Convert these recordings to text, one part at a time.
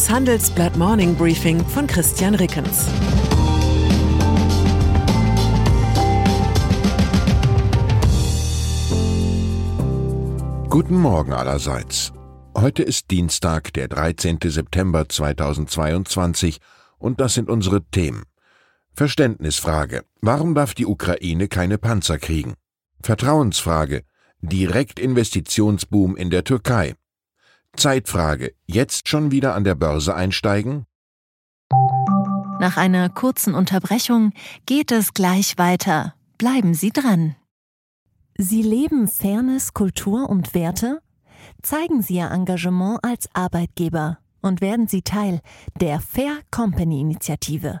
Das Handelsblatt Morning Briefing von Christian Rickens. Guten Morgen allerseits. Heute ist Dienstag, der 13. September 2022 und das sind unsere Themen. Verständnisfrage. Warum darf die Ukraine keine Panzer kriegen? Vertrauensfrage. Direktinvestitionsboom in der Türkei. Zeitfrage. Jetzt schon wieder an der Börse einsteigen? Nach einer kurzen Unterbrechung geht es gleich weiter. Bleiben Sie dran. Sie leben Fairness, Kultur und Werte? Zeigen Sie Ihr Engagement als Arbeitgeber und werden Sie Teil der Fair Company Initiative.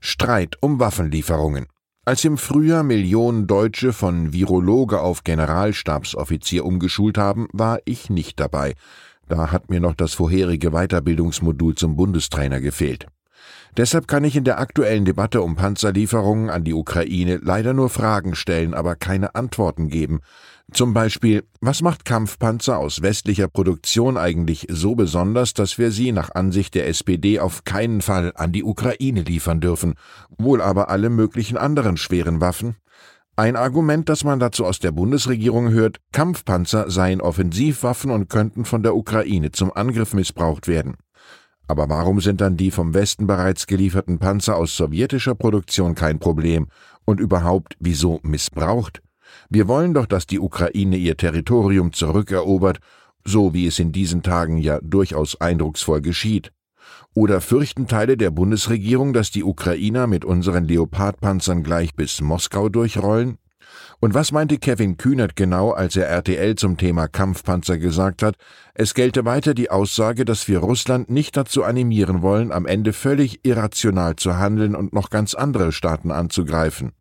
Streit um Waffenlieferungen. Als im Frühjahr Millionen Deutsche von Virologe auf Generalstabsoffizier umgeschult haben, war ich nicht dabei. Da hat mir noch das vorherige Weiterbildungsmodul zum Bundestrainer gefehlt. Deshalb kann ich in der aktuellen Debatte um Panzerlieferungen an die Ukraine leider nur Fragen stellen, aber keine Antworten geben. Zum Beispiel, was macht Kampfpanzer aus westlicher Produktion eigentlich so besonders, dass wir sie nach Ansicht der SPD auf keinen Fall an die Ukraine liefern dürfen, wohl aber alle möglichen anderen schweren Waffen? Ein Argument, das man dazu aus der Bundesregierung hört, Kampfpanzer seien Offensivwaffen und könnten von der Ukraine zum Angriff missbraucht werden. Aber warum sind dann die vom Westen bereits gelieferten Panzer aus sowjetischer Produktion kein Problem? Und überhaupt, wieso missbraucht? Wir wollen doch, dass die Ukraine ihr Territorium zurückerobert, so wie es in diesen Tagen ja durchaus eindrucksvoll geschieht. Oder fürchten Teile der Bundesregierung, dass die Ukrainer mit unseren Leopardpanzern gleich bis Moskau durchrollen? Und was meinte Kevin Kühnert genau, als er RTL zum Thema Kampfpanzer gesagt hat, es gelte weiter die Aussage, dass wir Russland nicht dazu animieren wollen, am Ende völlig irrational zu handeln und noch ganz andere Staaten anzugreifen.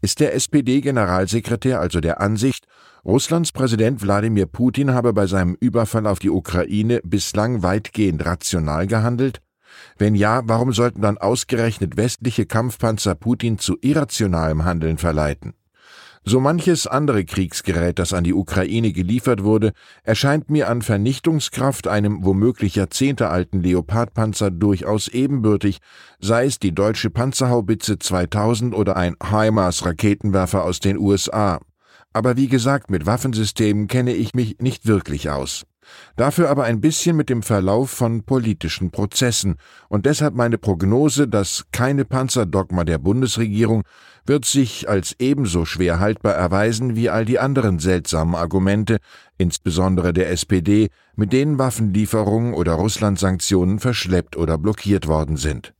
Ist der SPD-Generalsekretär also der Ansicht, Russlands Präsident Wladimir Putin habe bei seinem Überfall auf die Ukraine bislang weitgehend rational gehandelt? Wenn ja, warum sollten dann ausgerechnet westliche Kampfpanzer Putin zu irrationalem Handeln verleiten? So manches andere Kriegsgerät, das an die Ukraine geliefert wurde, erscheint mir an Vernichtungskraft einem womöglich jahrzehntealten Leopardpanzer durchaus ebenbürtig, sei es die deutsche Panzerhaubitze 2000 oder ein HIMARS-Raketenwerfer aus den USA. Aber wie gesagt, mit Waffensystemen kenne ich mich nicht wirklich aus. Dafür aber ein bisschen mit dem Verlauf von politischen Prozessen und deshalb meine Prognose, dass keine Panzerdogma der Bundesregierung wird sich als ebenso schwer haltbar erweisen wie all die anderen seltsamen Argumente, insbesondere der SPD, mit denen Waffenlieferungen oder Russlandsanktionen verschleppt oder blockiert worden sind.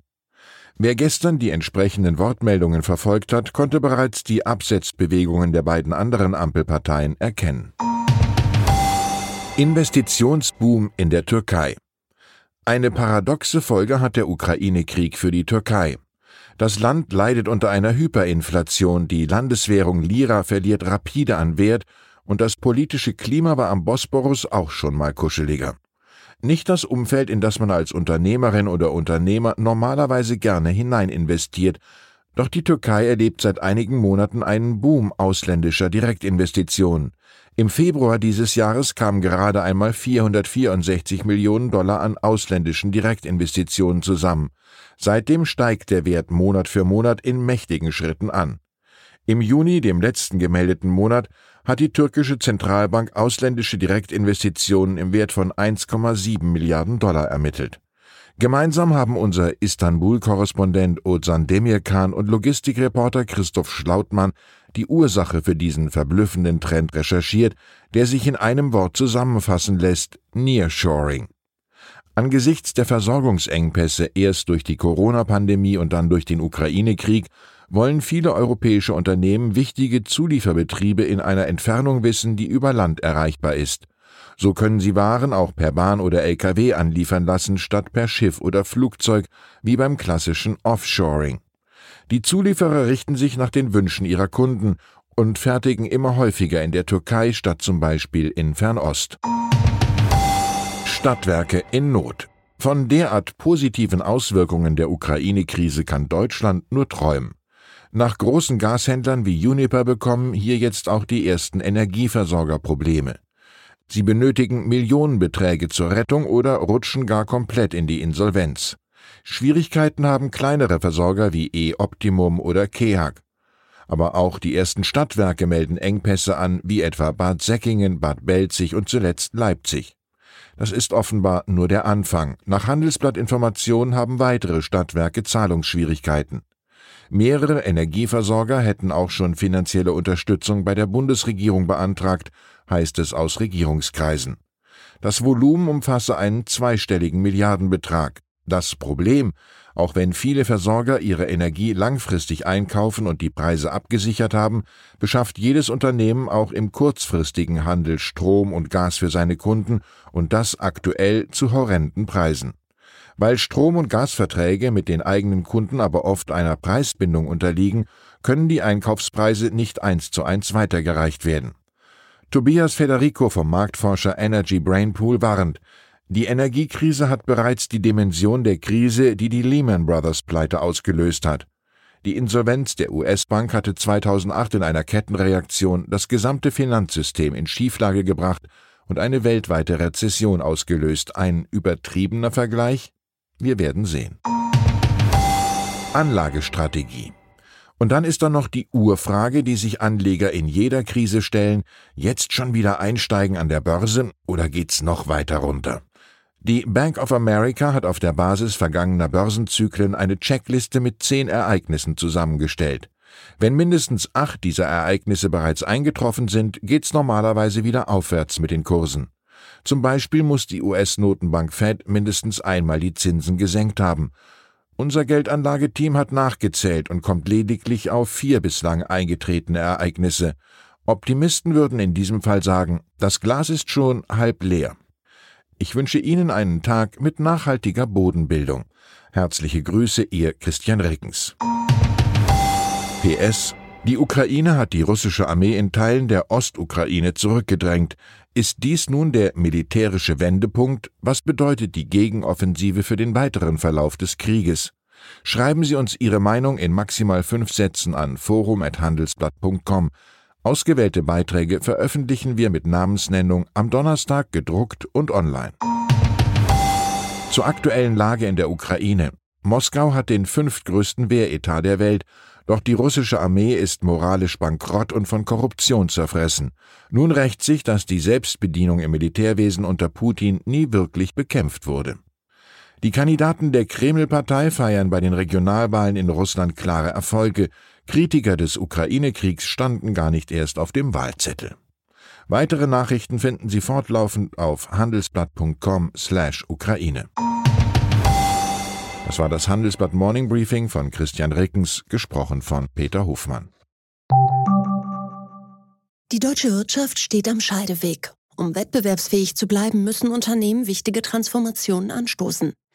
Wer gestern die entsprechenden Wortmeldungen verfolgt hat, konnte bereits die Absetzbewegungen der beiden anderen Ampelparteien erkennen. Investitionsboom in der Türkei. Eine paradoxe Folge hat der Ukraine-Krieg für die Türkei. Das Land leidet unter einer Hyperinflation, die Landeswährung Lira verliert rapide an Wert und das politische Klima war am Bosporus auch schon mal kuscheliger. Nicht das Umfeld, in das man als Unternehmerin oder Unternehmer normalerweise gerne hinein investiert, doch die Türkei erlebt seit einigen Monaten einen Boom ausländischer Direktinvestitionen. Im Februar dieses Jahres kamen gerade einmal 464 Millionen Dollar an ausländischen Direktinvestitionen zusammen. Seitdem steigt der Wert Monat für Monat in mächtigen Schritten an. Im Juni, dem letzten gemeldeten Monat, hat die türkische Zentralbank ausländische Direktinvestitionen im Wert von 1,7 Milliarden Dollar ermittelt. Gemeinsam haben unser Istanbul-Korrespondent Ozan Demirkan und Logistikreporter Christoph Schlautmann die Ursache für diesen verblüffenden Trend recherchiert, der sich in einem Wort zusammenfassen lässt Nearshoring. Angesichts der Versorgungsengpässe erst durch die Corona-Pandemie und dann durch den Ukraine-Krieg wollen viele europäische Unternehmen wichtige Zulieferbetriebe in einer Entfernung wissen, die über Land erreichbar ist. So können sie Waren auch per Bahn oder Lkw anliefern lassen, statt per Schiff oder Flugzeug, wie beim klassischen Offshoring. Die Zulieferer richten sich nach den Wünschen ihrer Kunden und fertigen immer häufiger in der Türkei statt zum Beispiel in Fernost. Stadtwerke in Not. Von derart positiven Auswirkungen der Ukraine-Krise kann Deutschland nur träumen. Nach großen Gashändlern wie Uniper bekommen hier jetzt auch die ersten Energieversorger Probleme. Sie benötigen Millionenbeträge zur Rettung oder rutschen gar komplett in die Insolvenz. Schwierigkeiten haben kleinere Versorger wie E-Optimum oder KEHAG. Aber auch die ersten Stadtwerke melden Engpässe an, wie etwa Bad Säckingen, Bad Belzig und zuletzt Leipzig. Das ist offenbar nur der Anfang. Nach Handelsblattinformationen haben weitere Stadtwerke Zahlungsschwierigkeiten. Mehrere Energieversorger hätten auch schon finanzielle Unterstützung bei der Bundesregierung beantragt, heißt es aus Regierungskreisen. Das Volumen umfasse einen zweistelligen Milliardenbetrag. Das Problem, auch wenn viele Versorger ihre Energie langfristig einkaufen und die Preise abgesichert haben, beschafft jedes Unternehmen auch im kurzfristigen Handel Strom und Gas für seine Kunden und das aktuell zu horrenden Preisen. Weil Strom- und Gasverträge mit den eigenen Kunden aber oft einer Preisbindung unterliegen, können die Einkaufspreise nicht eins zu eins weitergereicht werden. Tobias Federico vom Marktforscher Energy Brainpool warnt, die Energiekrise hat bereits die Dimension der Krise, die die Lehman Brothers Pleite ausgelöst hat. Die Insolvenz der US-Bank hatte 2008 in einer Kettenreaktion das gesamte Finanzsystem in Schieflage gebracht und eine weltweite Rezession ausgelöst. Ein übertriebener Vergleich? Wir werden sehen. Anlagestrategie. Und dann ist da noch die Urfrage, die sich Anleger in jeder Krise stellen, jetzt schon wieder einsteigen an der Börse oder geht's noch weiter runter? Die Bank of America hat auf der Basis vergangener Börsenzyklen eine Checkliste mit zehn Ereignissen zusammengestellt. Wenn mindestens acht dieser Ereignisse bereits eingetroffen sind, geht's normalerweise wieder aufwärts mit den Kursen. Zum Beispiel muss die US-Notenbank Fed mindestens einmal die Zinsen gesenkt haben. Unser Geldanlageteam hat nachgezählt und kommt lediglich auf vier bislang eingetretene Ereignisse. Optimisten würden in diesem Fall sagen, das Glas ist schon halb leer. Ich wünsche Ihnen einen Tag mit nachhaltiger Bodenbildung. Herzliche Grüße, Ihr Christian Rickens. PS Die Ukraine hat die russische Armee in Teilen der Ostukraine zurückgedrängt. Ist dies nun der militärische Wendepunkt? Was bedeutet die Gegenoffensive für den weiteren Verlauf des Krieges? Schreiben Sie uns Ihre Meinung in maximal fünf Sätzen an forum.handelsblatt.com. Ausgewählte Beiträge veröffentlichen wir mit Namensnennung am Donnerstag gedruckt und online. Zur aktuellen Lage in der Ukraine. Moskau hat den fünftgrößten Wehretat der Welt, doch die russische Armee ist moralisch bankrott und von Korruption zerfressen. Nun rächt sich, dass die Selbstbedienung im Militärwesen unter Putin nie wirklich bekämpft wurde. Die Kandidaten der Kreml-Partei feiern bei den Regionalwahlen in Russland klare Erfolge. Kritiker des Ukraine-Kriegs standen gar nicht erst auf dem Wahlzettel. Weitere Nachrichten finden Sie fortlaufend auf handelsblatt.com/ukraine. Das war das Handelsblatt Morning Briefing von Christian Rickens, gesprochen von Peter Hofmann. Die deutsche Wirtschaft steht am Scheideweg. Um wettbewerbsfähig zu bleiben, müssen Unternehmen wichtige Transformationen anstoßen.